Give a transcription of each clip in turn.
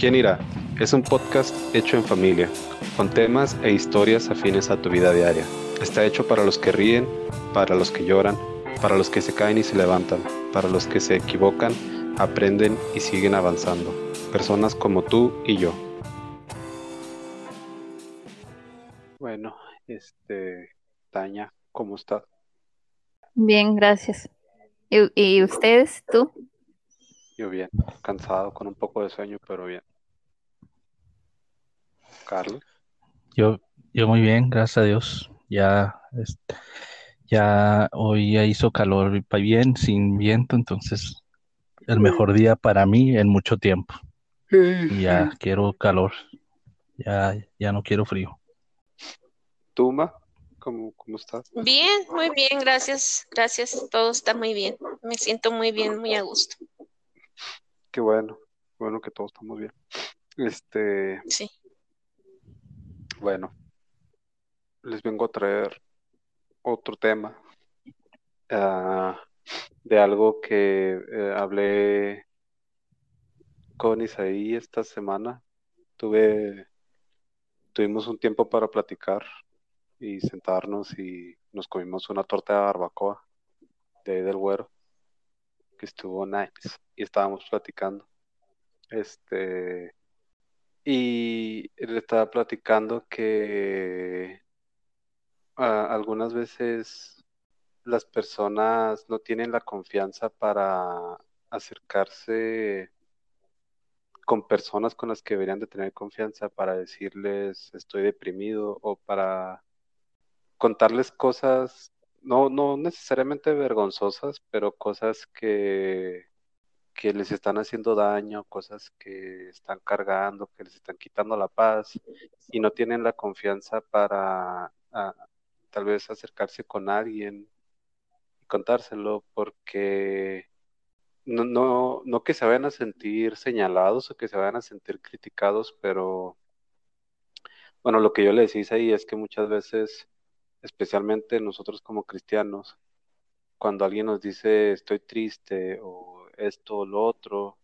¿Quién irá? Es un podcast hecho en familia, con temas e historias afines a tu vida diaria. Está hecho para los que ríen, para los que lloran, para los que se caen y se levantan, para los que se equivocan, aprenden y siguen avanzando. Personas como tú y yo. Bueno, este, Taña, ¿cómo estás? Bien, gracias. ¿Y, y ustedes, tú? Yo bien, cansado, con un poco de sueño, pero bien. Carlos. Yo, yo muy bien, gracias a Dios. Ya, ya hoy ya hizo calor bien, sin viento, entonces el mejor día para mí en mucho tiempo. Y ya quiero calor, ya, ya no quiero frío. Tuma, ¿cómo, cómo estás? Bien, muy bien, gracias, gracias, todo está muy bien, me siento muy bien, muy a gusto, Qué bueno, bueno que todos estamos bien. Este, sí. Bueno, les vengo a traer otro tema ah, de algo que eh, hablé con Isaí esta semana. Tuve, tuvimos un tiempo para platicar y sentarnos y nos comimos una torta de barbacoa de ahí del Güero, que estuvo nice y estábamos platicando. Este, y le estaba platicando que ah, algunas veces las personas no tienen la confianza para acercarse con personas con las que deberían de tener confianza para decirles estoy deprimido o para contarles cosas, no, no necesariamente vergonzosas, pero cosas que, que les están haciendo daño, cosas que están cargando, que les están quitando la paz y no tienen la confianza para ah, tal vez acercarse con alguien y contárselo porque no, no, no que se vayan a sentir señalados o que se vayan a sentir criticados, pero bueno, lo que yo le decía ahí es que muchas veces, especialmente nosotros como cristianos, cuando alguien nos dice estoy triste o esto o lo otro,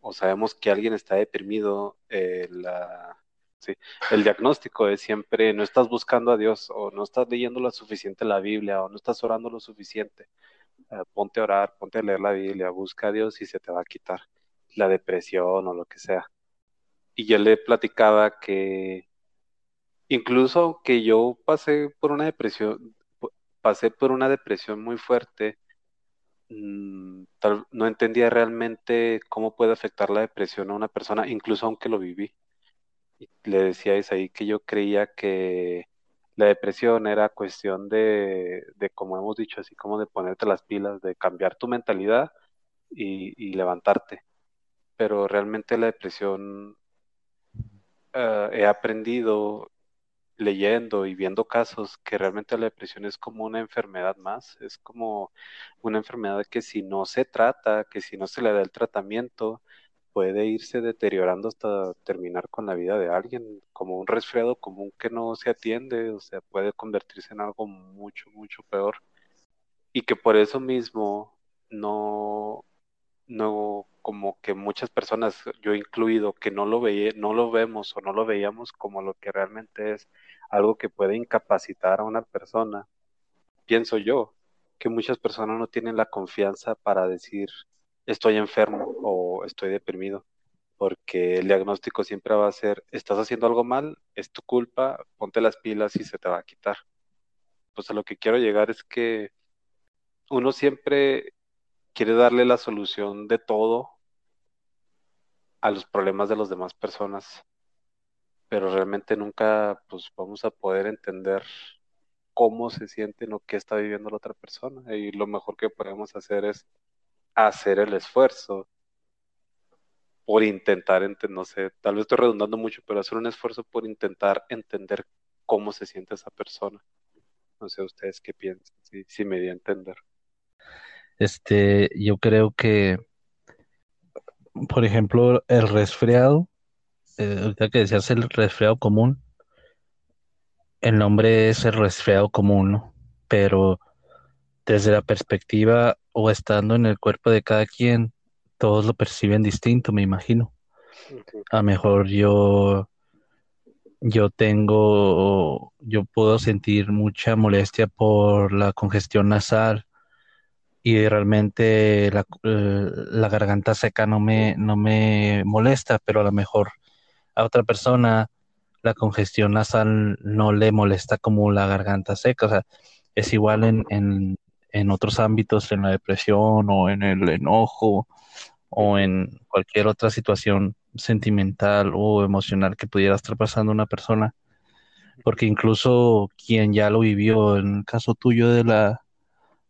o sabemos que alguien está deprimido, eh, el diagnóstico es siempre no estás buscando a Dios o no estás leyendo lo suficiente la Biblia o no estás orando lo suficiente. Eh, ponte a orar, ponte a leer la Biblia, busca a Dios y se te va a quitar la depresión o lo que sea. Y yo le platicaba que incluso que yo pasé por una depresión, pasé por una depresión muy fuerte, mm, no entendía realmente cómo puede afectar la depresión a una persona, incluso aunque lo viví. Y le decía a Isaí que yo creía que la depresión era cuestión de, de, como hemos dicho, así como de ponerte las pilas, de cambiar tu mentalidad y, y levantarte. Pero realmente la depresión, eh, he aprendido leyendo y viendo casos que realmente la depresión es como una enfermedad más, es como una enfermedad que si no se trata, que si no se le da el tratamiento, puede irse deteriorando hasta terminar con la vida de alguien, como un resfriado común que no se atiende, o sea, puede convertirse en algo mucho, mucho peor. Y que por eso mismo no, no, como que muchas personas, yo incluido, que no lo veía, no lo vemos o no lo veíamos como lo que realmente es algo que puede incapacitar a una persona. Pienso yo que muchas personas no tienen la confianza para decir estoy enfermo o estoy deprimido, porque el diagnóstico siempre va a ser estás haciendo algo mal, es tu culpa, ponte las pilas y se te va a quitar. Pues a lo que quiero llegar es que uno siempre quiere darle la solución de todo a los problemas de las demás personas, pero realmente nunca pues vamos a poder entender cómo se sienten o qué está viviendo la otra persona y lo mejor que podemos hacer es hacer el esfuerzo por intentar no sé, tal vez estoy redundando mucho, pero hacer un esfuerzo por intentar entender cómo se siente esa persona. No sé ustedes qué piensan, si, si me di a entender. Este, yo creo que, por ejemplo, el resfriado, eh, ahorita que decías el resfriado común, el nombre es el resfriado común, ¿no? Pero desde la perspectiva o estando en el cuerpo de cada quien, todos lo perciben distinto, me imagino. A lo mejor yo, yo tengo, yo puedo sentir mucha molestia por la congestión nasal y realmente la, eh, la garganta seca no me, no me molesta, pero a lo mejor a otra persona la congestión nasal no le molesta como la garganta seca. O sea, es igual en, en, en otros ámbitos, en la depresión o en el enojo o en cualquier otra situación sentimental o emocional que pudiera estar pasando una persona. Porque incluso quien ya lo vivió, en el caso tuyo de la,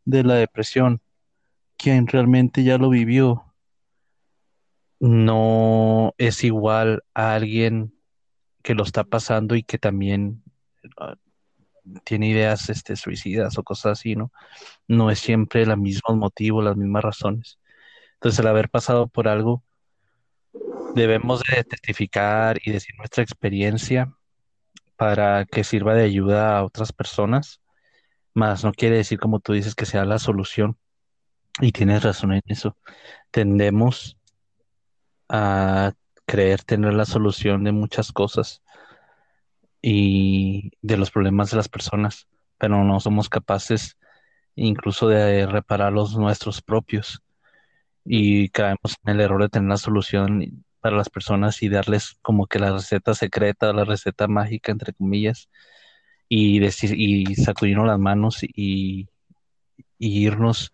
de la depresión, quien realmente ya lo vivió, no es igual a alguien que lo está pasando y que también ah, tiene ideas este, suicidas o cosas así, ¿no? No es siempre el mismo motivo, las mismas razones. Entonces, el haber pasado por algo, debemos de testificar y decir nuestra experiencia para que sirva de ayuda a otras personas, más no quiere decir, como tú dices, que sea la solución. Y tienes razón en eso. Tendemos a creer tener la solución de muchas cosas y de los problemas de las personas, pero no somos capaces incluso de reparar los nuestros propios y caemos en el error de tener la solución para las personas y darles como que la receta secreta, la receta mágica, entre comillas, y decir, y sacudirnos las manos y, y irnos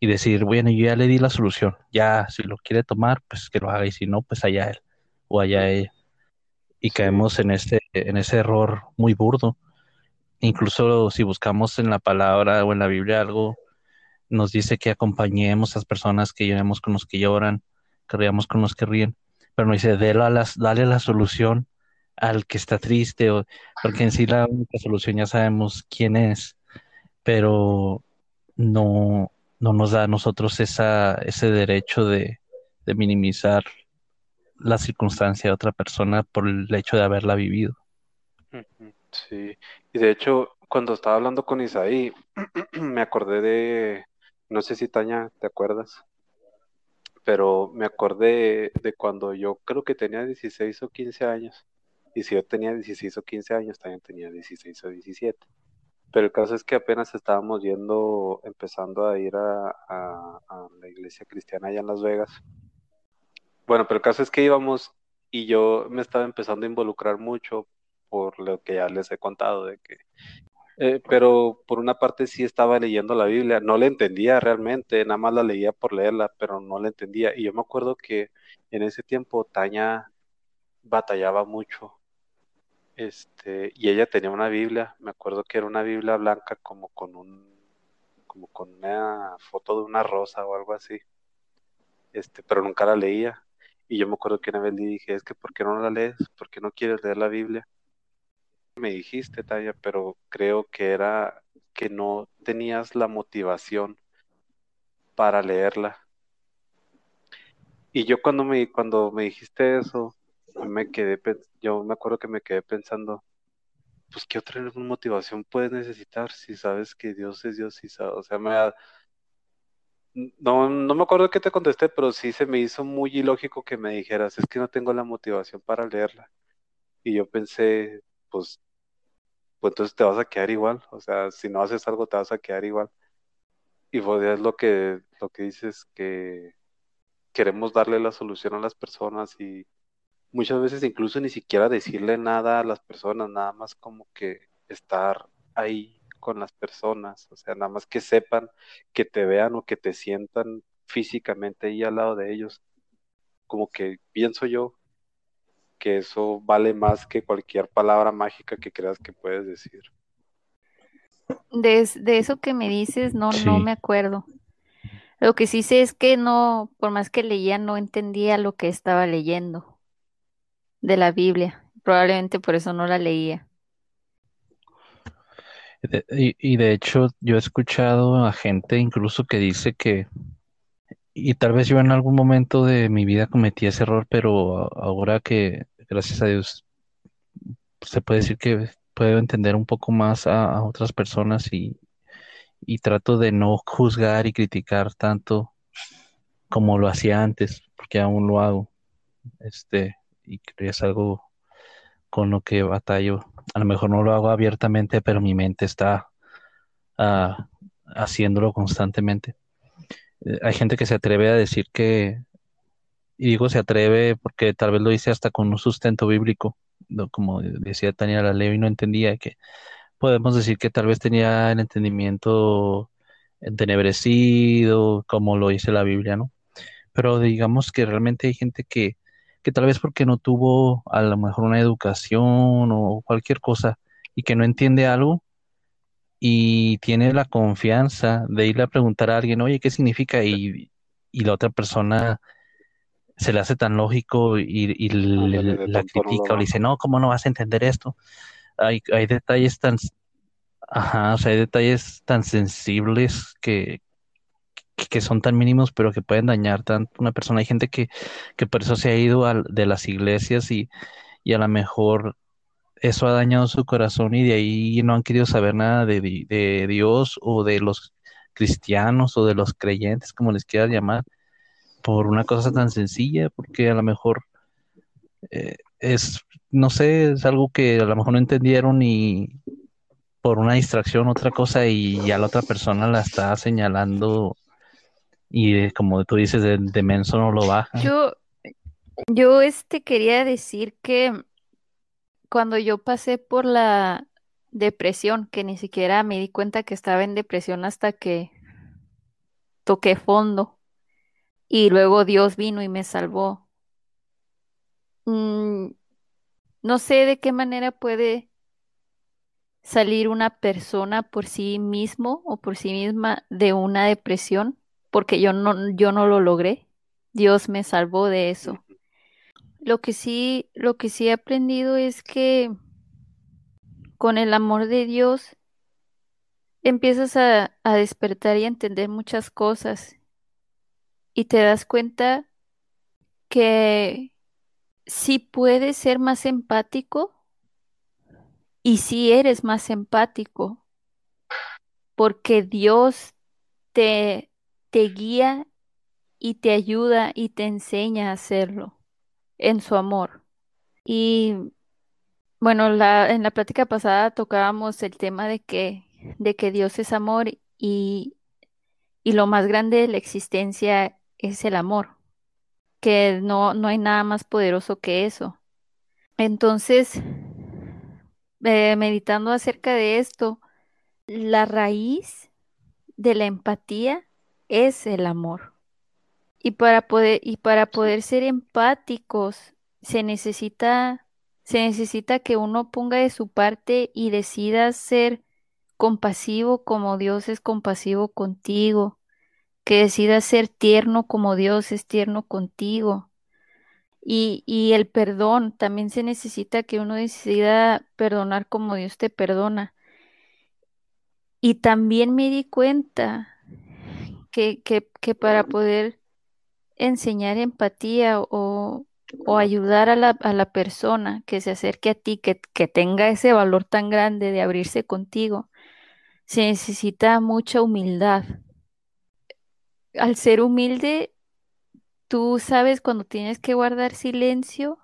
y decir, bueno, yo ya le di la solución, ya si lo quiere tomar, pues que lo haga, y si no, pues allá él o allá ella. Y Sí, caemos en este, en ese error muy burdo. Incluso si buscamos en la palabra o en la Biblia algo, nos dice que acompañemos a las personas, que lloremos con los que lloran, que riamos con los que ríen, pero no dice, dale la, dale la solución al que está triste, o, porque en sí la única solución ya sabemos quién es, pero no, no nos da a nosotros esa, ese derecho de, de minimizar la circunstancia de otra persona por el hecho de haberla vivido. sí. Y de hecho, cuando estaba hablando con Isaí, me acordé de, no sé si Taña, ¿te acuerdas? Pero me acordé de cuando yo creo que tenía 16 o 15 años. Y si yo tenía 16 o 15 años, también tenía 16 o 17. Pero el caso es que apenas estábamos yendo, empezando a ir a, la iglesia cristiana allá en Las Vegas. Bueno, pero el caso es que íbamos y yo me estaba empezando a involucrar mucho por lo que ya les he contado, de que, eh, pero por una parte sí estaba leyendo la Biblia, no la entendía realmente, nada más la leía por leerla, pero no la entendía. Y yo me acuerdo que en ese tiempo Taña batallaba mucho, este, y ella tenía una Biblia, me acuerdo que era una Biblia blanca como con un, como con una foto de una rosa o algo así, este, pero nunca la leía. Y yo me acuerdo que una vez le dije, es que ¿por qué no la lees? ¿Por qué no quieres leer la Biblia? Me dijiste, Taya, pero creo que era que no tenías la motivación para leerla. Y yo cuando me, cuando me dijiste eso, me quedé, yo me acuerdo que me quedé pensando, pues ¿qué otra motivación puedes necesitar si sabes que Dios es Dios y o sea, no, no me acuerdo qué te contesté, pero sí se me hizo muy ilógico que me dijeras, es que no tengo la motivación para leerla. Y yo pensé, pues, pues entonces te vas a quedar igual, o sea, si no haces algo te vas a quedar igual. Y pues es lo que, lo que dices, que queremos darle la solución a las personas y muchas veces incluso ni siquiera decirle nada a las personas, nada más como que estar ahí con las personas, o sea, nada más que sepan, que te vean o que te sientan físicamente ahí al lado de ellos. Como que pienso yo que eso vale más que cualquier palabra mágica que creas que puedes decir. De, es- de eso que me dices, no, no me acuerdo. Lo que sí sé es que no, por más que leía, no entendía lo que estaba leyendo de la Biblia. Probablemente por eso no la leía. y, y de hecho yo he escuchado a gente incluso que dice que, y tal vez yo en algún momento de mi vida cometí ese error, pero ahora que, gracias a Dios, se puede decir que puedo entender un poco más a, a otras personas y, y trato de no juzgar y criticar tanto como lo hacía antes, porque aún lo hago. este, y es algo con lo que batallo. A lo mejor no lo hago abiertamente, pero mi mente está ah, haciéndolo constantemente. Eh, hay gente que se atreve a decir que, y digo se atreve porque tal vez lo dice hasta con un sustento bíblico, como decía Tania la no entendía que podemos decir que tal vez tenía el entendimiento entenebrecido, como lo dice la Biblia, ¿no? Pero digamos que realmente hay gente que, que tal vez porque no tuvo a lo mejor una educación o cualquier cosa y que no entiende algo y tiene la confianza de irle a preguntar a alguien, oye, ¿qué significa? Y, y la otra persona se le hace tan lógico y, la critica o le dice, no, ¿cómo no vas a entender esto? Hay, hay detalles tan, ajá, o sea, hay detalles tan sensibles que, que son tan mínimos, pero que pueden dañar tanto una persona. Hay gente que, que por eso se ha ido de las iglesias y, y a lo mejor eso ha dañado su corazón y de ahí no han querido saber nada de, de Dios o de los cristianos o de los creyentes, como les quieras llamar, por una cosa tan sencilla, porque a lo mejor eh, es, no sé, es algo que a lo mejor no entendieron y por una distracción, otra cosa, y ya la otra persona la está señalando y como tú dices, de, menso no lo baja. Yo, yo este quería decir que cuando yo pasé por la depresión, que ni siquiera me di cuenta que estaba en depresión hasta que toqué fondo y luego Dios vino y me salvó. Mm, no sé de qué manera puede salir una persona por sí mismo o por sí misma de una depresión, porque yo no, yo no lo logré. Dios me salvó de eso. Lo que sí, lo que sí he aprendido es que con el amor de Dios empiezas a, a despertar y a entender muchas cosas y te das cuenta que sí puedes ser más empático y sí eres más empático porque Dios te, te guía y te ayuda y te enseña a hacerlo en su amor. Y bueno, la, en la plática pasada tocábamos el tema de que, de que Dios es amor y, y lo más grande de la existencia es el amor, que no, no hay nada más poderoso que eso. Entonces, eh, meditando acerca de esto, la raíz de la empatía es el amor. Y para poder, y para poder ser empáticos, se necesita, se necesita que uno ponga de su parte y decida ser compasivo como Dios es compasivo contigo, que decida ser tierno como Dios es tierno contigo. Y, y el perdón, también se necesita que uno decida perdonar como Dios te perdona. Y también me di cuenta que, que, que para poder enseñar empatía o, ayudar a la, persona que se acerque a ti, que, que tenga ese valor tan grande de abrirse contigo, se necesita mucha humildad. Al ser humilde, tú sabes cuando tienes que guardar silencio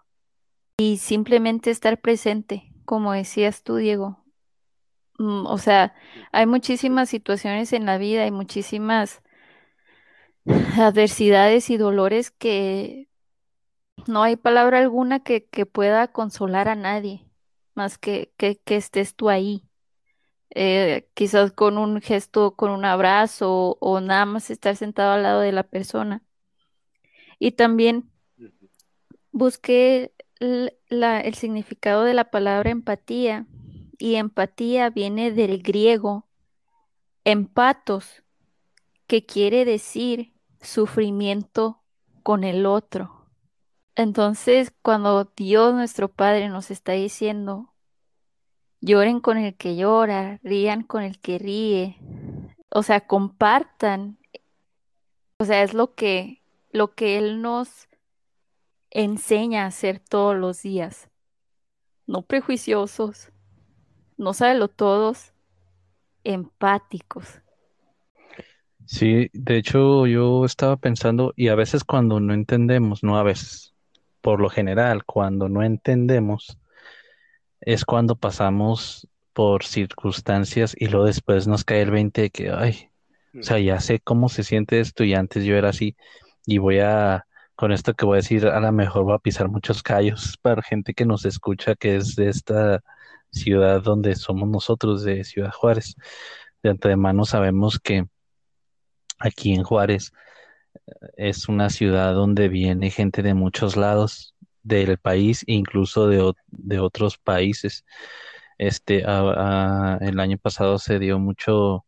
y simplemente estar presente, como decías tú, Diego. Mm, o sea, hay muchísimas situaciones en la vida, hay muchísimas adversidades y dolores que no hay palabra alguna que, pueda consolar a nadie, más que, que, estés tú ahí. Eh, quizás con un gesto, con un abrazo o nada más estar sentado al lado de la persona. Y también busqué el, el significado de la palabra empatía y empatía viene del griego empatos, que quiere decir sufrimiento con el otro. Entonces, cuando Dios nuestro Padre nos está diciendo, lloren con el que llora, rían con el que ríe, o sea, compartan, o sea, es lo que, lo que Él nos enseña a hacer todos los días. No prejuiciosos, no sábelo todos, empáticos. Sí, de hecho yo estaba pensando, y a veces cuando no entendemos, no a veces, por lo general, cuando no entendemos, es cuando pasamos por circunstancias y luego después nos cae el 20 de que, ay, o sea, ya sé cómo se siente esto y antes yo era así y voy a, con esto que voy a decir, a lo mejor voy a pisar muchos callos para gente que nos escucha, que es de esta ciudad donde somos nosotros, de Ciudad Juárez. De antemano sabemos que aquí en Juárez es una ciudad donde viene gente de muchos lados del país, incluso de, de otros países. Este, el año pasado se dio mucho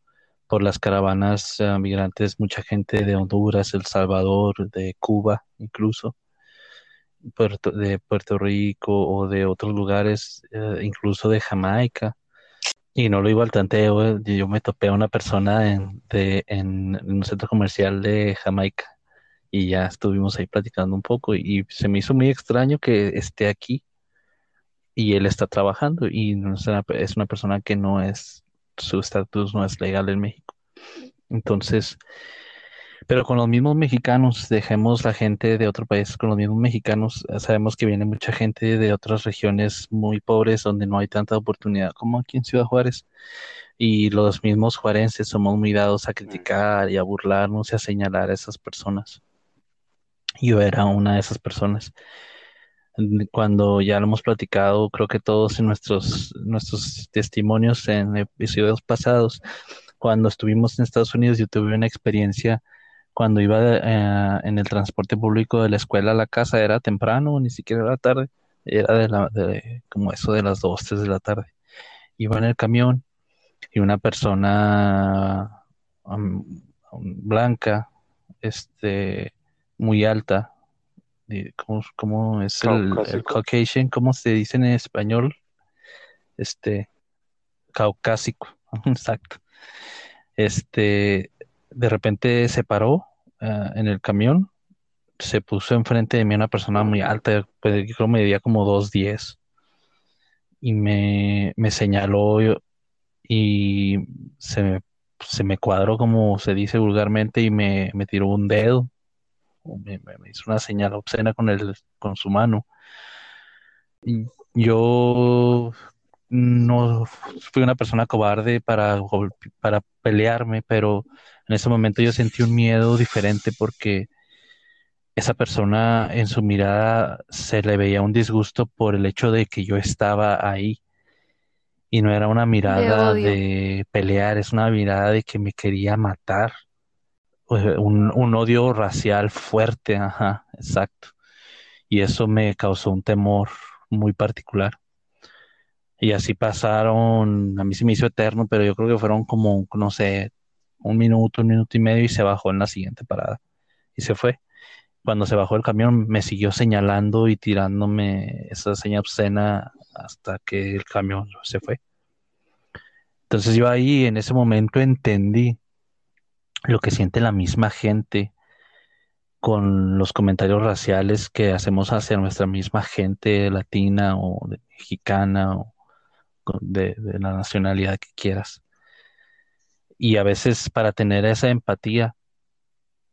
por las caravanas eh, migrantes, mucha gente de Honduras, El Salvador, de Cuba incluso, de Puerto Rico o de otros lugares, eh, incluso de Jamaica. Y no lo digo al tanteo, eh, yo me topé a una persona en, en, un centro comercial de Jamaica y ya estuvimos ahí platicando un poco y, se me hizo muy extraño que esté aquí y él está trabajando y es una, es una persona que no es su estatus no es legal en México. Entonces, pero con los mismos mexicanos, dejemos la gente de otro país, con los mismos mexicanos, eh, sabemos que viene mucha gente de otras regiones muy pobres donde no hay tanta oportunidad como aquí en Ciudad Juárez. Y los mismos juarenses somos muy dados a criticar y a burlarnos y a señalar a esas personas. Yo era una de esas personas cuando ya lo hemos platicado, creo que todos en nuestros, nuestros testimonios en episodios pasados, cuando estuvimos en Estados Unidos, yo tuve una experiencia cuando iba eh, en el transporte público de la escuela a la casa, era temprano, ni siquiera era tarde, era de la, de, como eso de las 2, 3 de la tarde. Iba en el camión y una persona blanca, este, muy alta, ¿cómo, es el, Caucasian? ¿Cómo se dice en español? Este, caucásico, exacto. Este, de repente se paró ah, en el camión, se puso enfrente de mí una persona muy alta, pues, creo que medía como 2'10 y me, me señaló y se me, se me cuadró como se dice vulgarmente y me, me tiró un dedo me, hizo una señal obscena con, el, con su mano. Y yo no fui una persona cobarde para, para pelearme, pero en ese momento yo sentí un miedo diferente porque esa persona en su mirada se le veía un disgusto por el hecho de que yo estaba ahí. Y no era una mirada de pelear, es una mirada de que me quería matar. Un, un odio racial fuerte, ajá, exacto. Y eso me causó un temor muy particular. Y así pasaron, a mí se me hizo eterno, pero yo creo que fueron como, no sé, un minuto, un minuto y medio y se bajó en la siguiente parada. Y se fue. Cuando se bajó el camión me siguió señalando y tirándome esa señal obscena hasta que el camión se fue. Entonces yo ahí en ese momento entendí lo que siente la misma gente con los comentarios raciales que hacemos hacia nuestra misma gente latina o mexicana o de, la nacionalidad que quieras. Y a veces para tener esa empatía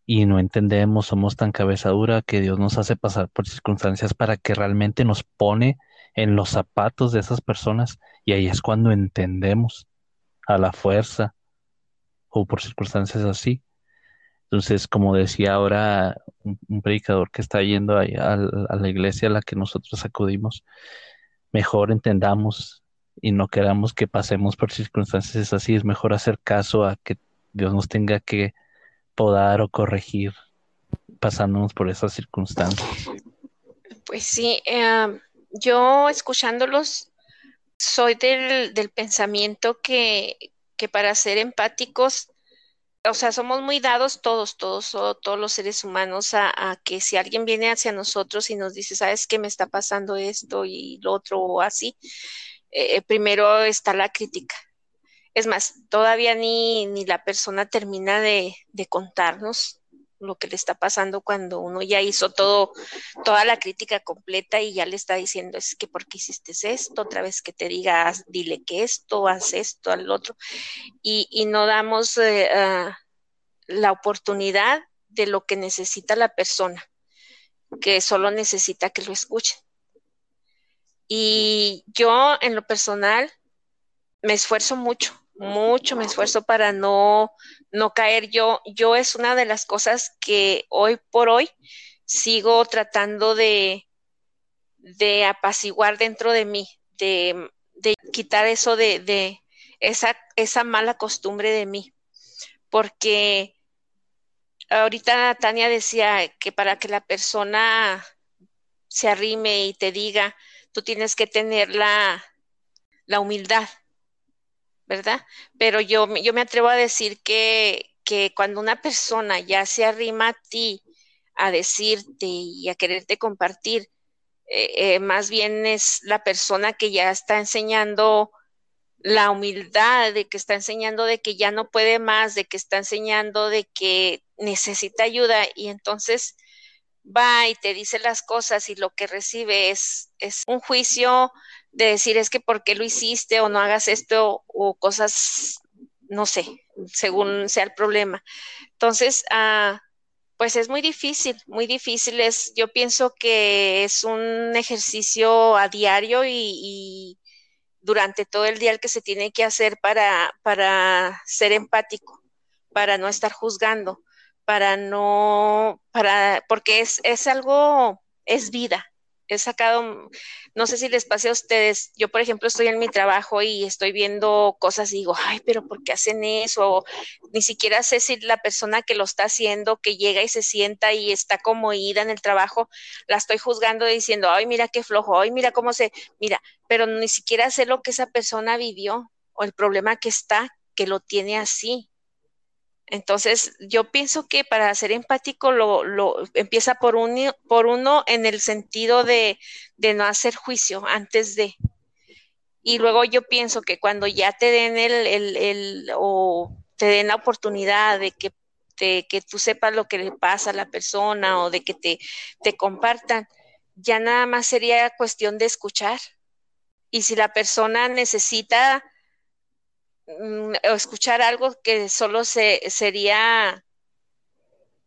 y no entendemos, somos tan cabeza dura que Dios nos hace pasar por circunstancias para que realmente nos pone en los zapatos de esas personas y ahí es cuando entendemos a la fuerza o por circunstancias así. Entonces, como decía ahora un, predicador que está yendo ahí a, la iglesia a la que nosotros acudimos, mejor entendamos y no queramos que pasemos por circunstancias así. Es mejor hacer caso a que Dios nos tenga que podar o corregir pasándonos por esas circunstancias. Pues sí, em, yo escuchándolos soy del, del pensamiento que, que para ser empáticos, o sea, somos muy dados todos, todos, todos los seres humanos a, que si alguien viene hacia nosotros y nos dice, sabes que me está pasando esto y lo otro o así, eh, primero está la crítica. Es más, todavía ni, ni la persona termina de, de contarnos lo que le está pasando cuando uno ya hizo todo, toda la crítica completa y ya le está diciendo, es que ¿por qué hiciste esto? Otra vez que te digas, dile que esto, haz esto, al otro. Y, y no damos eh, ah, la oportunidad de lo que necesita la persona. que solo necesita que lo escuchen. Y yo en lo personal me esfuerzo mucho, mucho me esfuerzo para no, no caer. Yo, yo es una de las cosas que hoy por hoy sigo tratando de, de apaciguar dentro de mí, de, de quitar eso de, de esa, esa mala costumbre de mí. Porque ahorita Tania decía que para que la persona se arrime y te diga, tú tienes que tener la, la humildad, ¿verdad? Pero yo, yo me atrevo a decir que, que cuando una persona ya se arrima a ti a decirte y a quererte compartir, eh, eh, más bien es la persona que ya está enseñando la humildad, de que está enseñando de que ya no puede más, de que está enseñando de que necesita ayuda y entonces va y te dice las cosas y lo que recibe es, es un juicio de decir es que por qué lo hiciste o no hagas esto o cosas, no sé, según sea el problema. Entonces, ah, pues es muy difícil, muy difícil. Es, yo pienso que es un ejercicio a diario y, y durante todo el día el que se tiene que hacer para, para ser empático, para no estar juzgando para no, para, porque es, es algo, es vida. He sacado, no sé si les pase a ustedes, yo por ejemplo estoy en mi trabajo y estoy viendo cosas y digo, ay, pero ¿por qué hacen eso? ni siquiera sé si la persona que lo está haciendo, que llega y se sienta y está como ida en el trabajo, la estoy juzgando diciendo, ay, mira qué flojo, ay, mira cómo se, mira, pero ni siquiera sé lo que esa persona vivió o el problema que está, que lo tiene así. Entonces, yo pienso que para ser empático lo, lo empieza por, un, por uno en el sentido de, de, no hacer juicio antes de. Y luego yo pienso que cuando ya te den el, el, el o te den la oportunidad de que, de que tú sepas lo que le pasa a la persona o de que te, te compartan, ya nada más sería cuestión de escuchar. Y si la persona necesita Mm, escuchar algo que solo se, sería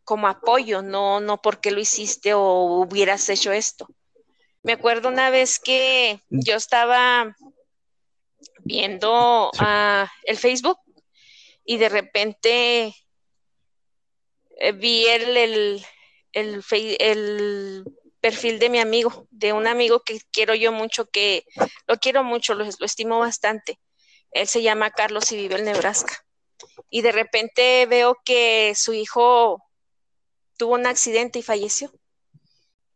como apoyo, no, no porque lo hiciste o hubieras hecho esto. Me acuerdo una vez que yo estaba viendo ah, el Facebook y de repente eh, vi el, el, el, perfil de mi amigo, de un amigo que quiero yo mucho, que lo quiero mucho, lo estimo bastante. Él se llama Carlos y vive en Nebraska. Y de repente veo que su hijo tuvo un accidente y falleció.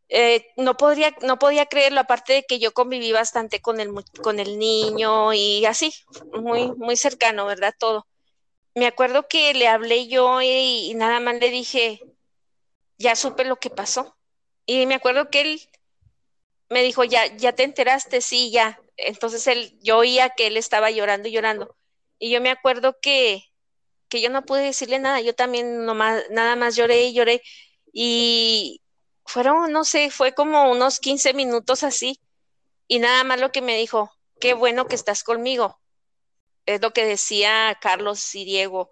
Eh, no, podría, no podía creerlo, aparte de que yo conviví bastante con el, con el niño y así, muy, muy cercano, ¿verdad? Todo. Me acuerdo que le hablé yo y, y nada más le dije, ya supe lo que pasó. Y me acuerdo que él me dijo, ya, ya te enteraste, sí, ya. Entonces él, yo oía que él estaba llorando y llorando. Y yo me acuerdo que, que yo no pude decirle nada, yo también nada más lloré y lloré. Y fueron, no sé, fue como unos 15 minutos así. Y nada más lo que me dijo, qué bueno que estás conmigo. Es lo que decía Carlos y Diego.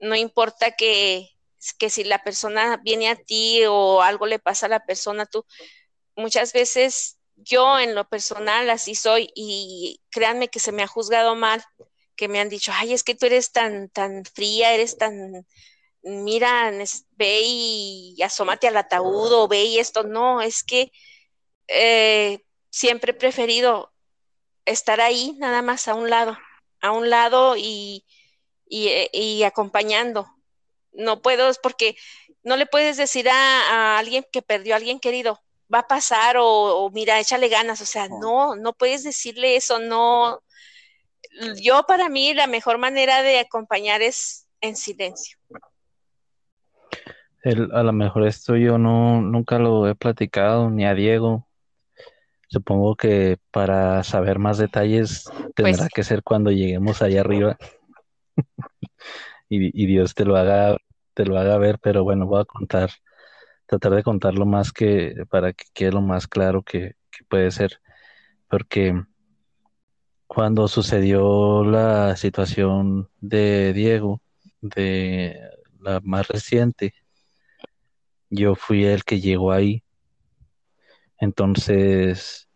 No importa que, que si la persona viene a ti o algo le pasa a la persona, tú muchas veces yo en lo personal así soy y créanme que se me ha juzgado mal, que me han dicho, ay, es que tú eres tan, tan fría, eres tan, mira, ve y asómate al ataúd o ve y esto. No, es que eh, siempre he preferido estar ahí, nada más a un lado, a un lado y, y, eh, y acompañando. No puedo, es porque no le puedes decir a, a alguien que perdió a alguien querido, va a pasar o, mira, échale ganas, o sea, no, no puedes decirle eso, no. Yo para mí la mejor manera de acompañar es en silencio. El, a lo mejor esto yo no nunca lo he platicado ni a Diego. Supongo que para saber más detalles tendrá pues que ser cuando lleguemos allá arriba y, y Dios te lo haga te lo haga ver, pero bueno, voy a contar tratar de contarlo más que para que quede lo más claro que, puede ser, porque cuando sucedió la situación de Diego, de la más reciente, yo fui el que llegó ahí Entonces,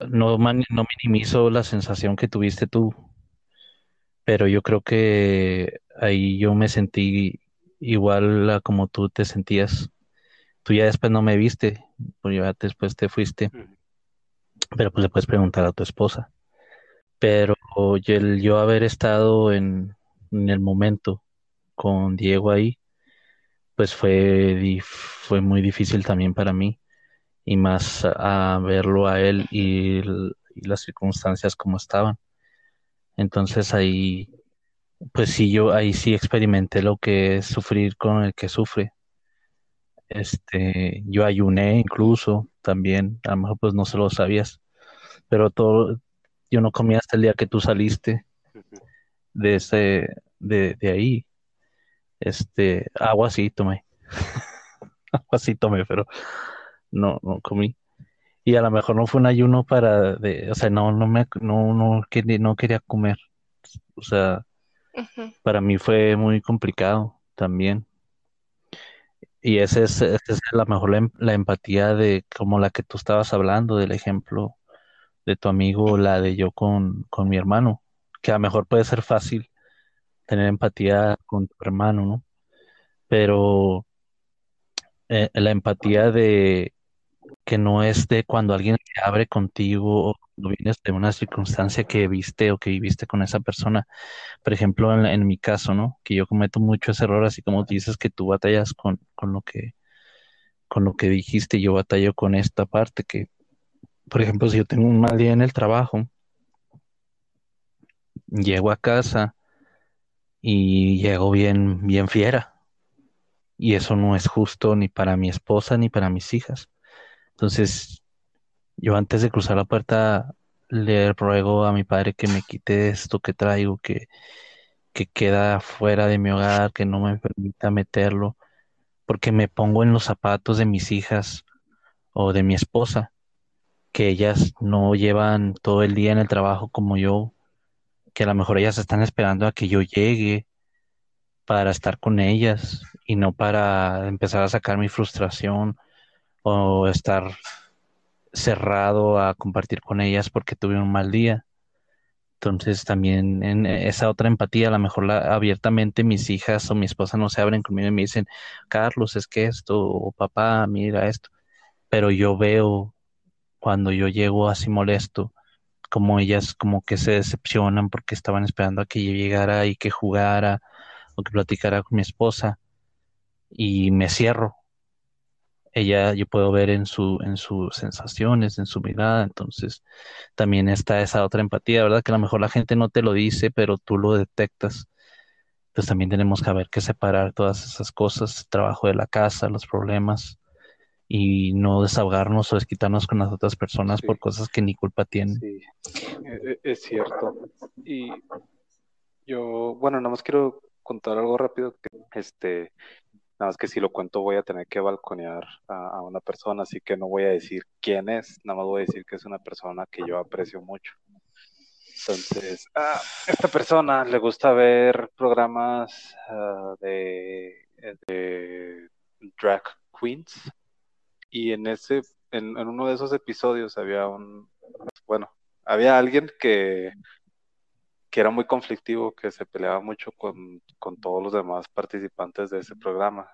no, no minimizo la sensación que tuviste tú, pero yo creo que ahí yo me sentí igual a como tú te sentías. Tú ya después no me viste, pues ya después te fuiste, pero pues le puedes preguntar a tu esposa. Pero el, yo haber estado en, en el momento con Diego ahí, pues fue, fue muy difícil también para mí y más a, verlo a él y, las circunstancias como estaban. Entonces ahí, pues sí, yo ahí sí experimenté lo que es sufrir con el que sufre. Este, yo ayuné incluso también, a lo mejor pues no se lo sabías, pero todo, yo no comía hasta el día que tú saliste de ese, de, de ahí. Este, agua sí tomé. agua sí tomé, pero no, no comí. Y a lo mejor no fue un ayuno para, de, o sea, no, no me, no, no, quería, no quería comer. O sea, para mí fue muy complicado también. Y esa es, ese es la mejor la, em, la, empatía de como la que tú estabas hablando, del ejemplo de tu amigo, la de yo con, con mi hermano, que a lo mejor puede ser fácil tener empatía con tu hermano, ¿no? Pero eh, la empatía de que no es de cuando alguien se abre contigo o vienes de una circunstancia que viste o que viviste con esa persona. Por ejemplo, en, mi caso, ¿no? Que yo cometo mucho ese error, así como dices que tú batallas con, con lo que con lo que dijiste, yo batallo con esta parte que, por ejemplo, si yo tengo un mal día en el trabajo, llego a casa y llego bien, bien fiera. Y eso no es justo ni para mi esposa ni para mis hijas. Entonces, yo antes de cruzar la puerta le ruego a mi padre que me quite esto que traigo, que, que queda fuera de mi hogar, que no me permita meterlo, porque me pongo en los zapatos de mis hijas o de mi esposa, que ellas no llevan todo el día en el trabajo como yo, que a lo mejor ellas están esperando a que yo llegue para estar con ellas y no para empezar a sacar mi frustración o estar cerrado a compartir con ellas porque tuve un mal día. Entonces también en esa otra empatía, a lo mejor abiertamente mis hijas o mi esposa no se abren conmigo y me dicen, Carlos, es que esto, o papá, mira esto. Pero yo veo cuando yo llego así molesto, como ellas como que se decepcionan porque estaban esperando a que yo llegara y que jugara o que platicara con mi esposa y me cierro. Ella, yo puedo ver en su, en sus sensaciones, en su mirada, entonces también está esa otra empatía, ¿verdad? Que a lo mejor la gente no te lo dice, pero tú lo detectas. Entonces también tenemos que haber que separar todas esas cosas, el trabajo de la casa, los problemas, y no desahogarnos o desquitarnos con las otras personas por cosas que ni culpa tienen. Sí, e, e, es cierto. Y yo, bueno, nada más quiero contar algo rápido que este nada más que si lo cuento voy a tener que balconear a, una persona, así que no voy a decir quién es, nada más voy a decir que es una persona que yo aprecio mucho. Entonces, a esta persona le gusta ver programas ah, de, de, drag queens y en ese, en, en uno de esos episodios había un, bueno, había alguien que que era muy conflictivo, que se peleaba mucho con, todos los demás participantes de ese programa.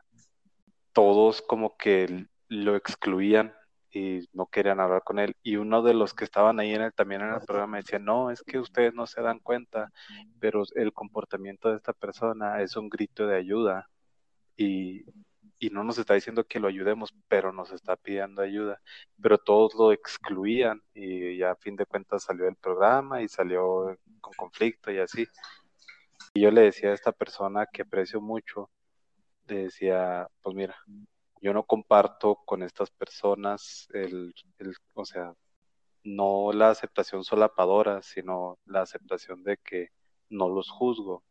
Todos como que lo excluían y no querían hablar con él. Y uno de los que estaban ahí en el, también en el programa decía, no, es que ustedes no se dan cuenta, pero el comportamiento de esta persona es un grito de ayuda. Y, y no nos está diciendo que lo ayudemos, pero nos está pidiendo ayuda. Pero todos lo excluían y ya a fin de cuentas salió del programa y salió con conflicto y así. Y yo le decía a esta persona que aprecio mucho, le decía, pues mira, yo no comparto con estas personas el, el o sea, no la aceptación solapadora, sino la aceptación de que no los juzgo,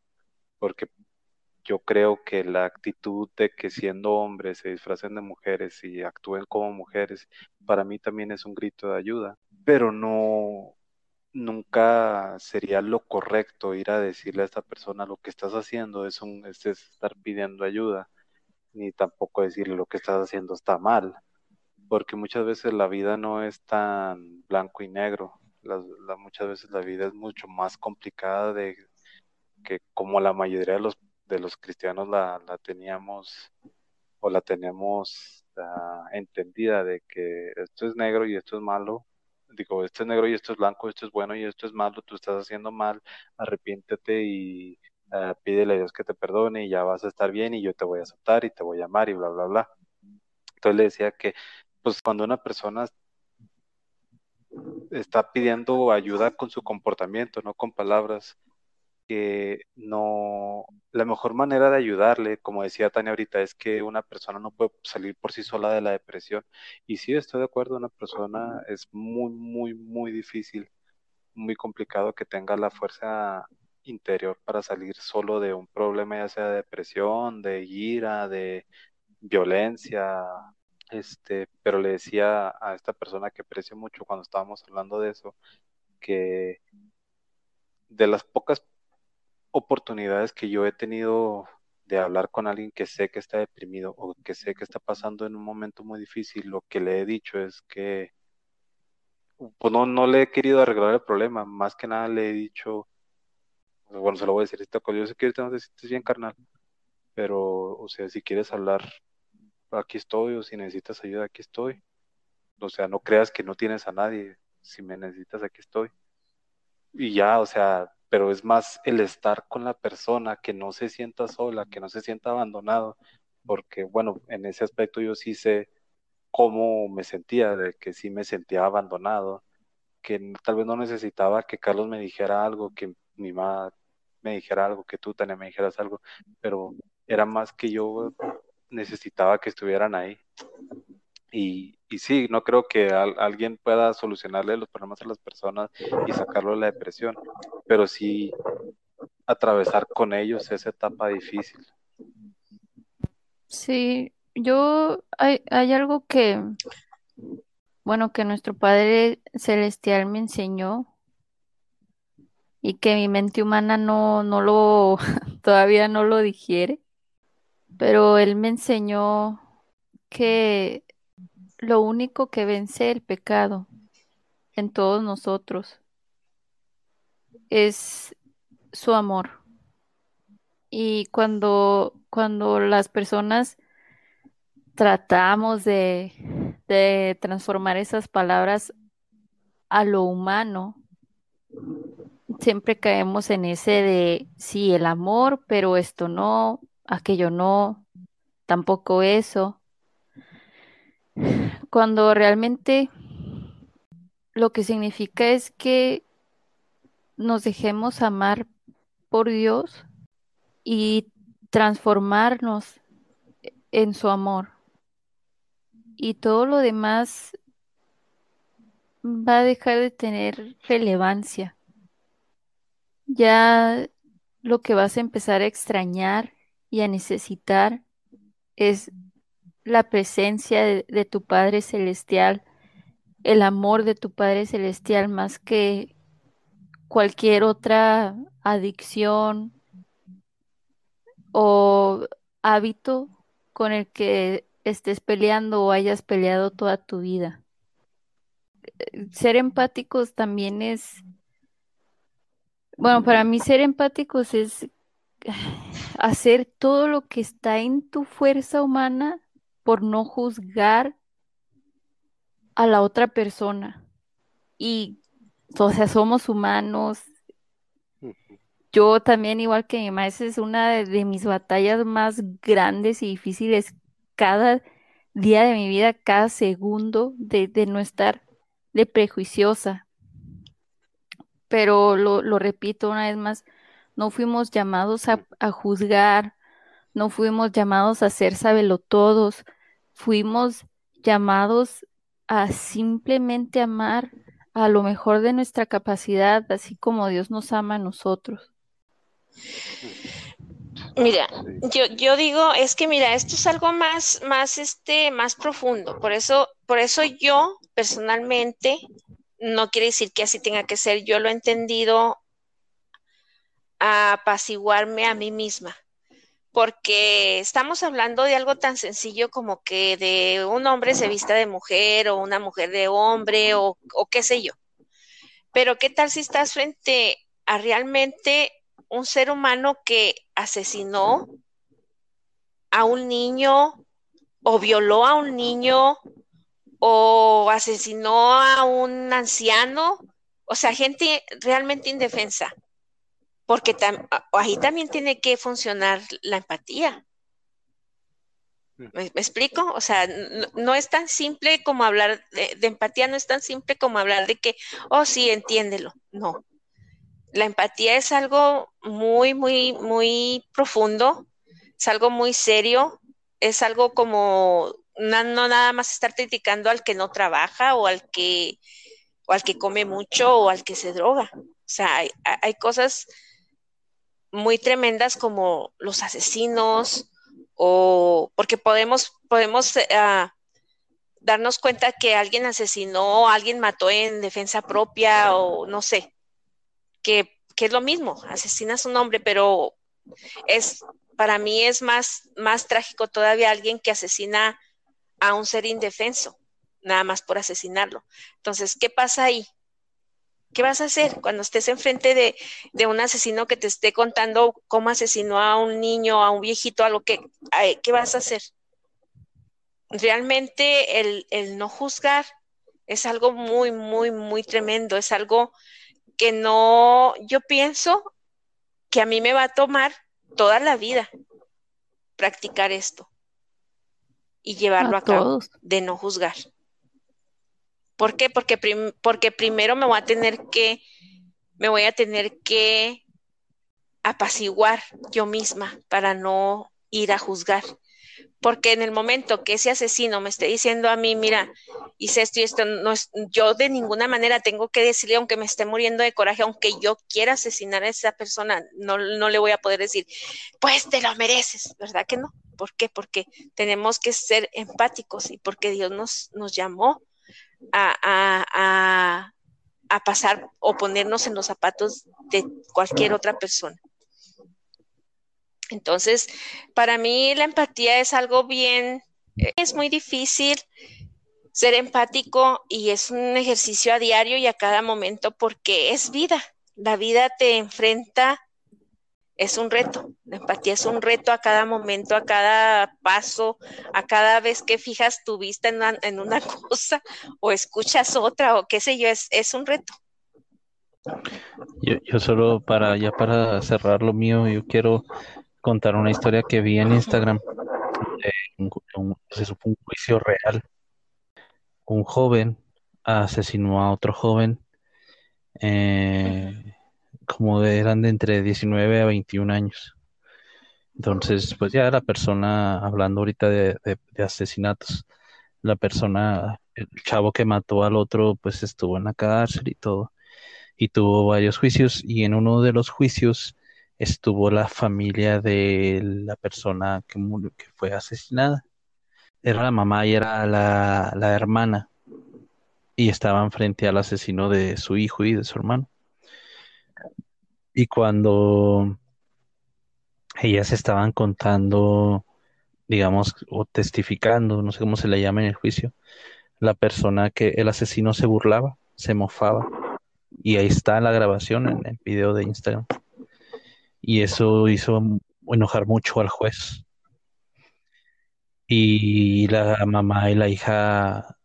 porque yo creo que la actitud de que siendo hombres se disfracen de mujeres y actúen como mujeres, para mí también es un grito de ayuda, pero no, nunca sería lo correcto ir a decirle a esta persona lo que estás haciendo es, un, es estar pidiendo ayuda, ni tampoco decirle lo que estás haciendo está mal, porque muchas veces la vida no es tan blanco y negro, muchas veces la vida es mucho más complicada de que como la mayoría de los, de los cristianos la, teníamos o la tenemos ah, entendida de que esto es negro y esto es malo, digo, esto es negro y esto es blanco, esto es bueno y esto es malo, tú estás haciendo mal, arrepiéntete y uh, pídele a Dios que te perdone y ya vas a estar bien y yo te voy a aceptar y te voy a amar y bla, bla, bla. Entonces le decía que, pues cuando una persona está pidiendo ayuda con su comportamiento, no con palabras, que no, la mejor manera de ayudarle, como decía Tania ahorita, es que una persona no puede salir por sí sola de la depresión. Y sí, estoy de acuerdo, una persona es muy, muy, muy difícil, muy complicado que tenga la fuerza interior para salir solo de un problema, ya sea de depresión, de ira, de violencia, este, pero le decía a esta persona que aprecio mucho cuando estábamos hablando de eso, que de las pocas oportunidades que yo he tenido de hablar con alguien que sé que está deprimido o que sé que está pasando en un momento muy difícil, lo que le he dicho es que pues no, no le he querido arreglar el problema, más que nada le he dicho, bueno, se lo voy a decir, yo sé que ahorita no te sientes bien, carnal, pero, o sea, si quieres hablar, aquí estoy, o si necesitas ayuda, aquí estoy. O sea, no creas que no tienes a nadie, si me necesitas, aquí estoy. Y ya, o sea, pero es más el estar con la persona, que no se sienta sola, que no se sienta abandonado, porque, bueno, en ese aspecto yo sí sé cómo me sentía, de que sí me sentía abandonado, que tal vez no necesitaba que Carlos me dijera algo, que mi mamá me dijera algo, que tú también me dijeras algo, pero era más que yo necesitaba que estuvieran ahí. Y, y sí, no creo que alguien pueda solucionarle los problemas a las personas y sacarlo de la depresión, pero sí atravesar con ellos esa etapa difícil. Sí, yo hay, hay algo que, bueno, que nuestro Padre Celestial me enseñó y que mi mente humana no, no lo, todavía no lo digiere, pero Él me enseñó que lo único que vence el pecado en todos nosotros es su amor. Y cuando, cuando las personas tratamos de, de transformar esas palabras a lo humano, siempre caemos en ese de, sí, el amor, pero esto no, aquello no, tampoco eso. Cuando realmente lo que significa es que nos dejemos amar por Dios y transformarnos en su amor. Y todo lo demás va a dejar de tener relevancia ya lo que vas a empezar a extrañar y a necesitar es la presencia de, tu Padre Celestial, el amor de tu Padre Celestial más que cualquier otra adicción o hábito con el que estés peleando o hayas peleado toda tu vida. Ser empáticos también es bueno, para mí ser empáticos es hacer todo lo que está en tu fuerza humana por no juzgar a la otra persona. Y, o sea, somos humanos. Yo también, igual que mi esa es una de, mis batallas más grandes y difíciles cada día de mi vida, cada segundo de, de no estar de prejuiciosa pero lo, repito una vez más, no fuimos llamados a, juzgar, no fuimos llamados a ser sabelotodos, fuimos llamados a simplemente amar a lo mejor de nuestra capacidad, así como Dios nos ama a nosotros. Mira, yo, yo digo, es que mira, esto es algo más, más, este, más profundo. Por eso, por eso yo personalmente no quiere decir que así tenga que ser. Yo lo he entendido a apaciguarme a mí misma. Porque estamos hablando de algo tan sencillo como que de un hombre se vista de mujer o una mujer de hombre o, o qué sé yo. Pero ¿qué tal si estás frente a realmente un ser humano que asesinó a un niño o violó a un niño o asesinó a un anciano? O sea, gente realmente indefensa porque ahí también tiene que funcionar la empatía. Mm. ¿Me, explico? O sea, no, es tan simple como hablar de, empatía, no es tan simple como hablar de que, oh, sí, entiéndelo. No. La empatía es algo muy, muy, muy profundo, es algo muy serio, es algo como no, nada más estar criticando al que no trabaja o al que, o al que come mucho o al que se droga. O sea, hay, hay cosas muy tremendas como los asesinos o porque podemos, podemos ah, darnos cuenta que alguien asesinó, alguien mató en defensa propia o no sé, que, que es lo mismo, asesinas a un hombre, pero es, para mí es más, más trágico todavía alguien que asesina a un ser indefenso, nada más por asesinarlo. Entonces, ¿qué pasa ahí? ¿Qué vas a hacer cuando estés enfrente de, de un asesino que te esté contando cómo asesinó a un niño, a un viejito, algo que, ¿qué vas a hacer? Realmente el, el no juzgar es algo muy, muy, muy tremendo, es algo que no, yo pienso que a mí me va a tomar toda la vida practicar esto y llevarlo a, a cabo, de no juzgar. ¿Por qué? Porque, primero me voy a tener que, me voy a tener que apaciguar yo misma para no ir a juzgar. Porque en el momento que ese asesino me esté diciendo a mí, mira, hice esto y esto, no es, yo de ninguna manera tengo que decirle, aunque me esté muriendo de coraje, aunque yo quiera asesinar a esa persona, no, no le voy a poder decir, pues te lo mereces, ¿verdad que no? ¿Por qué? Porque tenemos que ser empáticos y porque Dios nos, nos llamó a, pasar o ponernos en los zapatos de cualquier otra persona. Entonces, para mí la empatía es algo bien, es muy difícil ser empático y es un ejercicio a diario y a cada momento porque es vida. La vida te enfrenta es un reto. La empatía es un reto a cada momento, a cada paso, a cada vez que fijas tu vista en una, cosa o escuchas otra o qué sé yo, es, es un reto. Yo, solo para, ya para cerrar lo mío, yo quiero contar una historia que vi en Instagram. De un, un juicio real. Un joven asesinó a otro joven. Eh, como eran de entre 19 a 21 años. Entonces, pues ya la persona, hablando ahorita de, asesinatos, la persona, el chavo que mató al otro, pues estuvo en la cárcel y todo, y tuvo varios juicios, y en uno de los juicios estuvo la familia de la persona que, que fue asesinada. Era la mamá y era la, la hermana, y estaban frente al asesino de su hijo y de su hermano. Y cuando ellas estaban contando, digamos, o testificando, no sé cómo se le llama en el juicio, la persona que el asesino se burlaba, se mofaba. Y ahí está la grabación en el video de Instagram. Y eso hizo enojar mucho al juez. Y la mamá y la hija,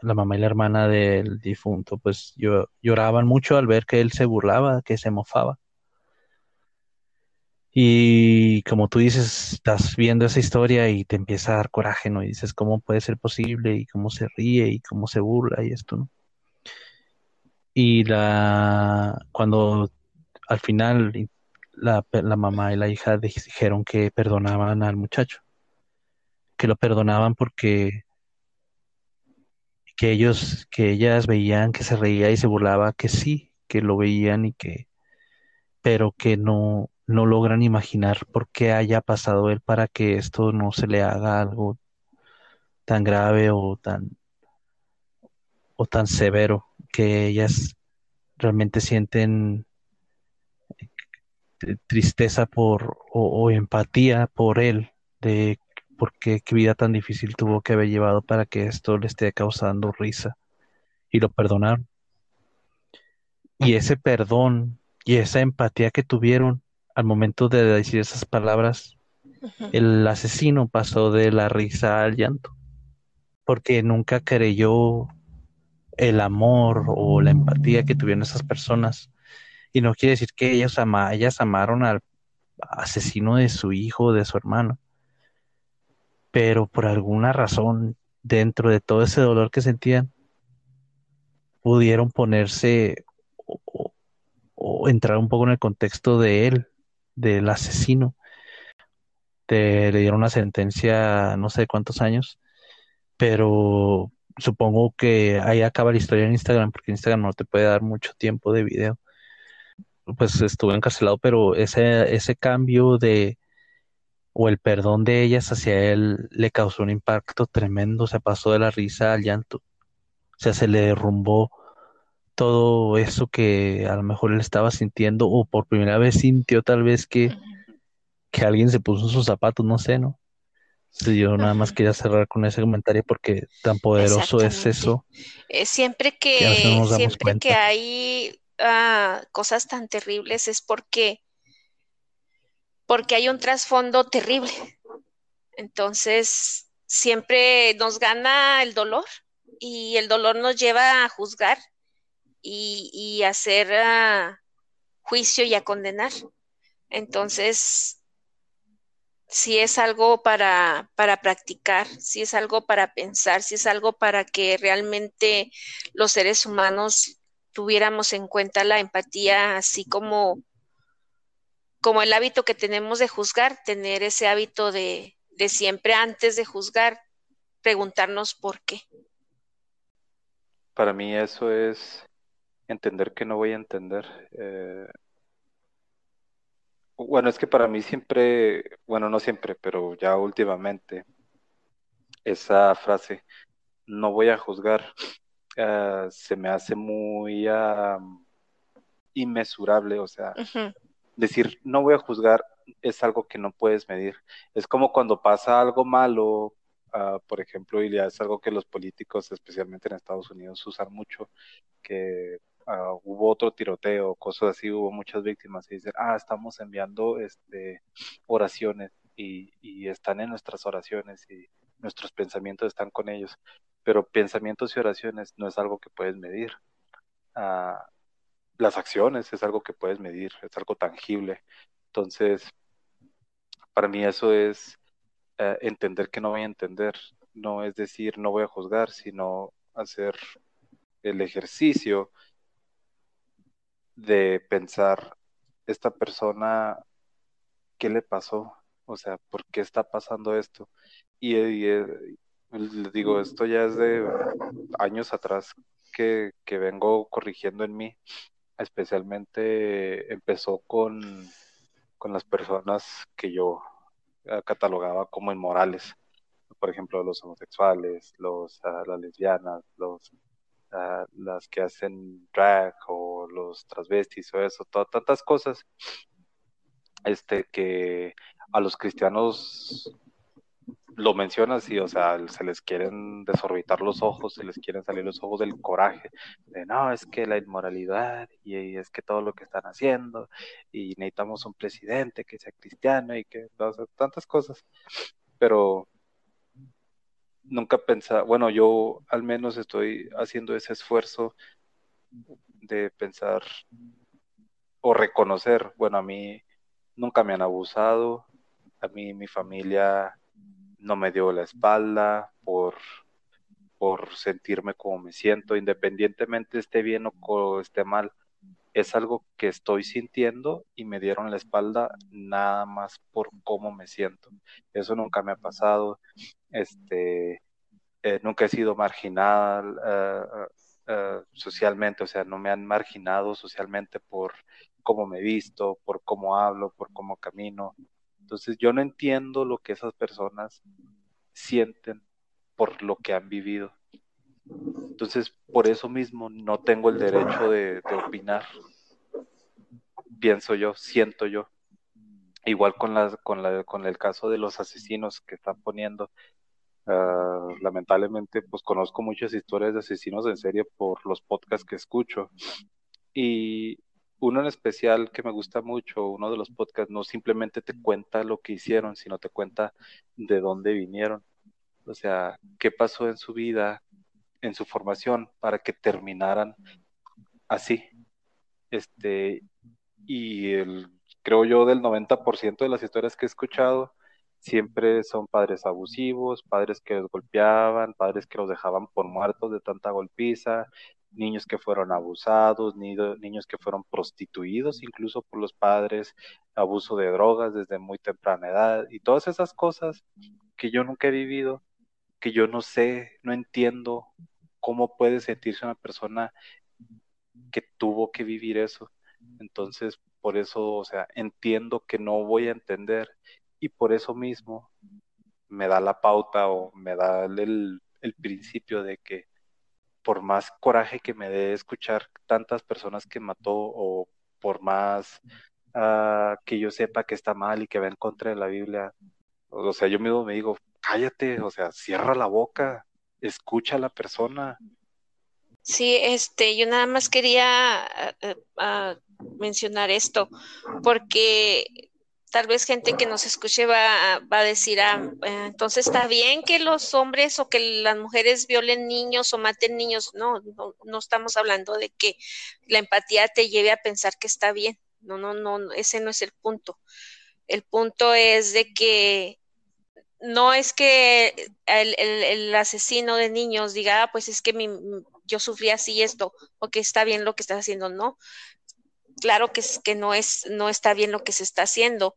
la mamá y la hermana del difunto, pues lloraban mucho al ver que él se burlaba, que se mofaba. Y como tú dices, estás viendo esa historia y te empieza a dar coraje, ¿no? Y dices, ¿cómo puede ser posible? Y cómo se ríe y cómo se burla y esto, ¿no? Y cuando al final la, la mamá y la hija dijeron que perdonaban al muchacho, que lo perdonaban porque que ellos, que ellas veían que se reía y se burlaba, que sí, que lo veían y que, pero que no, no logran imaginar por qué haya pasado él para que esto no se le haga algo tan grave o tan o tan severo que ellas realmente sienten tristeza por o, empatía por él, de por qué vida tan difícil tuvo que haber llevado para que esto le esté causando risa. Y lo perdonaron. Y ese perdón y esa empatía que tuvieron al momento de decir esas palabras, el asesino pasó de la risa al llanto, porque nunca creyó el amor o la empatía que tuvieron esas personas. Y no quiere decir que ellas, ama, ellas amaron al asesino de su hijo, de su hermano. Pero por alguna razón, dentro de todo ese dolor que sentían, pudieron ponerse o, entrar un poco en el contexto de él, del asesino. le dieron una sentencia, no sé cuántos años, pero supongo que ahí acaba la historia en Instagram, porque Instagram no te puede dar mucho tiempo de video. Pues estuvo encarcelado, pero ese, ese cambio de, o el perdón de ellas hacia él le causó un impacto tremendo, se pasó de la risa al llanto, o sea, se le derrumbó todo eso que a lo mejor él estaba sintiendo, o por primera vez sintió tal vez que, que alguien se puso en sus zapatos, no sé, ¿no? yo nada más quería cerrar con ese comentario porque tan poderoso es eso. Eh, siempre que, siempre que hay ah, cosas tan terribles es porque, porque hay un trasfondo terrible. Entonces, siempre nos gana el dolor y el dolor nos lleva a juzgar y, hacer ah, juicio y a condenar. Entonces, si es algo para, para practicar, si es algo para pensar, si es algo para que realmente los seres humanos tuviéramos en cuenta la empatía, así como, como el hábito que tenemos de juzgar, tener ese hábito de, de siempre antes de juzgar, preguntarnos por qué. Para mí eso es entender que no voy a entender. Eh, bueno, es que para mí siempre, bueno, no siempre, pero ya últimamente, esa frase, no voy a juzgar, ah, se me hace muy uh, inmesurable, o sea, decir no voy a juzgar es algo que no puedes medir. Es como cuando pasa algo malo, uh, por ejemplo, y ya es algo que los políticos, especialmente en Estados Unidos, usan mucho, que Ah, hubo otro tiroteo, cosas así, hubo muchas víctimas y dicen, ah, estamos enviando este, oraciones y, y están en nuestras oraciones y nuestros pensamientos están con ellos, pero pensamientos y oraciones no es algo que puedes medir. Ah, las acciones es algo que puedes medir, es algo tangible. Entonces, para mí eso es eh, entender que no voy a entender, no es decir no voy a juzgar, sino hacer el ejercicio de pensar, esta persona, ¿qué le pasó? O sea, ¿por qué está pasando esto? Y, eh, les digo, esto ya es de años atrás que, que vengo corrigiendo en mí. Especialmente empezó con, con las personas que yo eh, catalogaba como inmorales. Por ejemplo, los homosexuales, los, ah, las lesbianas, los las que hacen drag o los transvestis o eso, todas tantas cosas, este, que a los cristianos lo mencionas y, o sea, se les quieren desorbitar los ojos, se les quieren salir los ojos del coraje, de no, es que la inmoralidad y es que todo lo que están haciendo y necesitamos un presidente que sea cristiano y que, tantas cosas, pero nunca pensaba, bueno, yo al menos estoy haciendo ese esfuerzo de pensar o reconocer, bueno, a mí nunca me han abusado, a mí mi familia no me dio la espalda por, por sentirme como me siento, independientemente esté bien o esté mal, es algo que estoy sintiendo y me dieron la espalda nada más por cómo me siento. Eso nunca me ha pasado. Este, eh, nunca he sido marginada eh, eh, socialmente, o sea, no me han marginado socialmente por cómo me visto, por cómo hablo, por cómo camino. Entonces yo no entiendo lo que esas personas sienten por lo que han vivido. Entonces, por eso mismo no tengo el derecho de, opinar. pienso yo, siento yo. Igual con, con, la, con el caso de los asesinos que están poniendo, ah, lamentablemente, pues conozco muchas historias de asesinos en serie por los podcasts que escucho. Y uno en especial que me gusta mucho, uno de los podcasts, no simplemente te cuenta lo que hicieron, sino te cuenta de dónde vinieron. O sea, qué pasó en su vida, en su formación, para que terminaran así. Este, y el, creo yo del 90% de las historias que he escuchado siempre son padres abusivos, padres que los golpeaban, padres que los dejaban por muertos de tanta golpiza, niños que fueron abusados, niños que fueron prostituidos incluso por los padres, abuso de drogas desde muy temprana edad y todas esas cosas que yo nunca he vivido, que yo no sé, no entiendo cómo puede sentirse una persona que tuvo que vivir eso. Entonces, por eso, o sea, entiendo que no voy a entender y por eso mismo me da la pauta o me da el, principio de que por más coraje que me dé escuchar tantas personas que mató o por más uh, que yo sepa que está mal y que va en contra de la Biblia, o sea, yo mismo me digo, cállate, o sea, cierra la boca, escucha a la persona. Sí, este, yo nada más quería uh, mencionar esto, porque tal vez gente que nos escuche va, va a decir, ah, eh, entonces está bien que los hombres o que las mujeres violen niños o maten niños. No, no, no estamos hablando de que la empatía te lleve a pensar que está bien. No, no, no, ese no es el punto. El punto es de que no es que el, el, asesino de niños diga, ah, pues es que mi, yo sufrí así esto, o que está bien lo que estás haciendo. No, claro que, es, que no, es, no está bien lo que se está haciendo,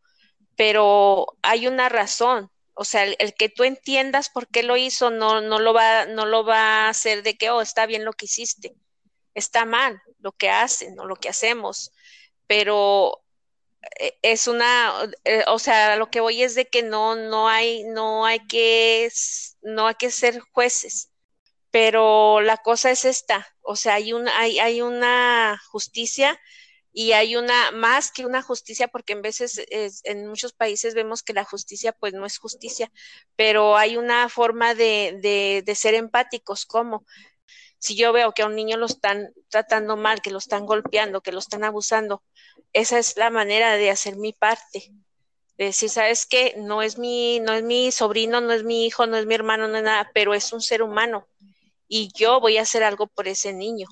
pero hay una razón. O sea, el, que tú entiendas por qué lo hizo no, no, lo va, no lo va a hacer de que, oh, está bien lo que hiciste. Está mal lo que hacen o lo que hacemos, pero es una, eh, o sea, lo que voy es de que no, no hay, no hay que, no hay que ser jueces pero la cosa es esta, o sea, hay una, hay, hay una justicia y hay una más que una justicia porque en veces en muchos países vemos que la justicia pues no es justicia pero hay una forma de, de, de, ser empáticos como si yo veo que a un niño lo están tratando mal que lo están golpeando que lo están abusando esa es la manera de hacer mi parte de decir sabes qué no es mi no es mi sobrino no es mi hijo no es mi hermano no es nada pero es un ser humano y yo voy a hacer algo por ese niño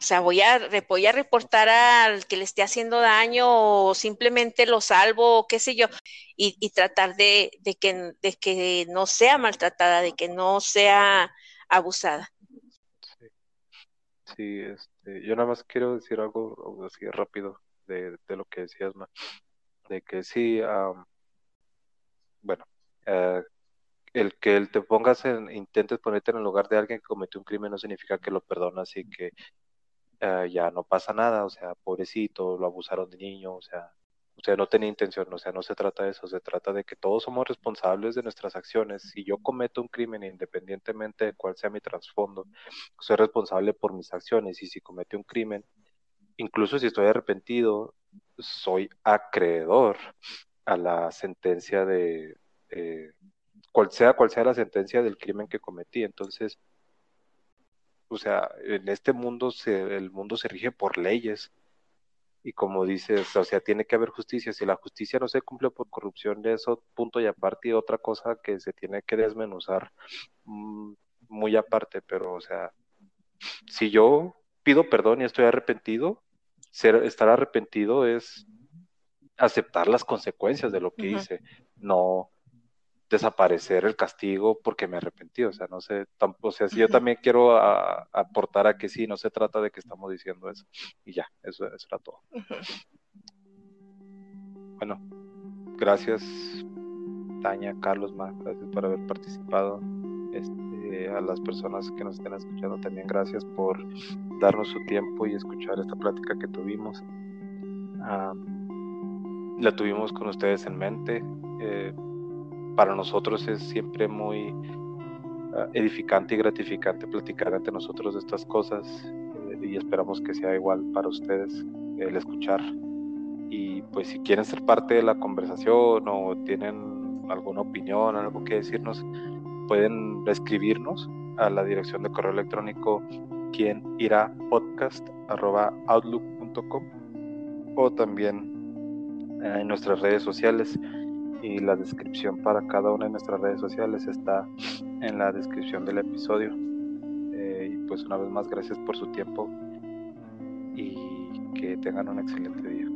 o sea, voy a, voy a reportar al que le esté haciendo daño o simplemente lo salvo o qué sé yo, y, tratar de, que, de que no sea maltratada, de que no sea abusada. Sí, este, yo nada más quiero decir algo así rápido de, lo que decías, de que sí, bueno, eh, el que el te pongas en, intentes ponerte en el lugar de alguien que cometió un crimen no significa que lo perdonas y que eh, ya no pasa nada, o sea, pobrecito, lo abusaron de niño, o sea, o sea, no tenía intención, o sea, no se trata de eso, se trata de que todos somos responsables de nuestras acciones. Si yo cometo un crimen, independientemente de cuál sea mi trasfondo, soy responsable por mis acciones y si cometo un crimen, incluso si estoy arrepentido, soy acreedor a la sentencia de, eh, cual sea cual sea la sentencia del crimen que cometí. Entonces, o sea, en este mundo se, el mundo se rige por leyes. Y como dices, o sea, tiene que haber justicia. Si la justicia no se cumple por corrupción, de eso punto y aparte, y otra cosa que se tiene que desmenuzar mm, muy aparte. Pero, o sea, si yo pido perdón y estoy arrepentido, ser, estar arrepentido es aceptar las consecuencias de lo que hice, no desaparecer el castigo porque me arrepentí, o sea, no sé, o sea, si yo también quiero aportar a que sí, no se trata de que estamos diciendo eso, y ya, eso, eso era todo. Bueno, gracias Tania, Carlos, más gracias por haber participado. Este, a las personas que nos estén escuchando también gracias por darnos su tiempo y escuchar esta plática que tuvimos. la tuvimos con ustedes en mente. Eh, para nosotros es siempre muy ah, edificante y gratificante platicar ante nosotros de estas cosas eh, y esperamos que sea igual para ustedes el escuchar. Y pues si quieren ser parte de la conversación o tienen alguna opinión, algo que decirnos, pueden escribirnos a la dirección de correo electrónico quien irá podcast outlook.com o también en nuestras redes sociales y la descripción para cada una de nuestras redes sociales está en la descripción del episodio. Eh, y pues una vez más gracias por su tiempo y que tengan un excelente día.